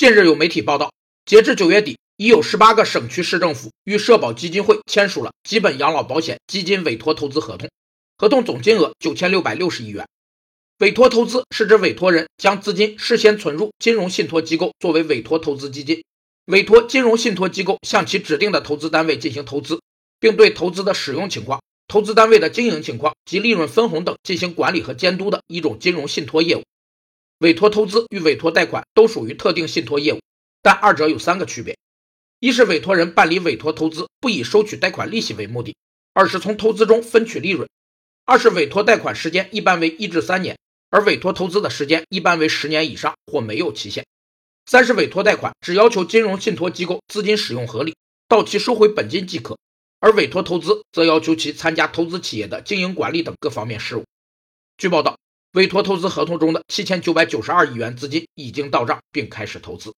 近日有媒体报道，截至九月底，已有十八个省区市政府与社保基金会签署了基本养老保险基金委托投资合同，合同总金额九千六百六十亿元。委托投资是指委托人将资金事先存入金融信托机构作为委托投资基金，委托金融信托机构向其指定的投资单位进行投资，并对投资的使用情况、投资单位的经营情况及利润分红等进行管理和监督的一种金融信托业务。委托投资与委托贷款都属于特定信托业务，但二者有三个区别：一是委托人办理委托投资不以收取贷款利息为目的，二是从投资中分取利润；二是委托贷款时间一般为一至三年。而委托投资的时间一般为十年以上或没有期限。三是委托贷款只要求金融信托机构资金使用合理，到期收回本金即可；而委托投资则要求其参加投资企业的经营管理等各方面事务。据报道，委托投资合同中的七千九百九十二亿元资金已经到账并开始投资。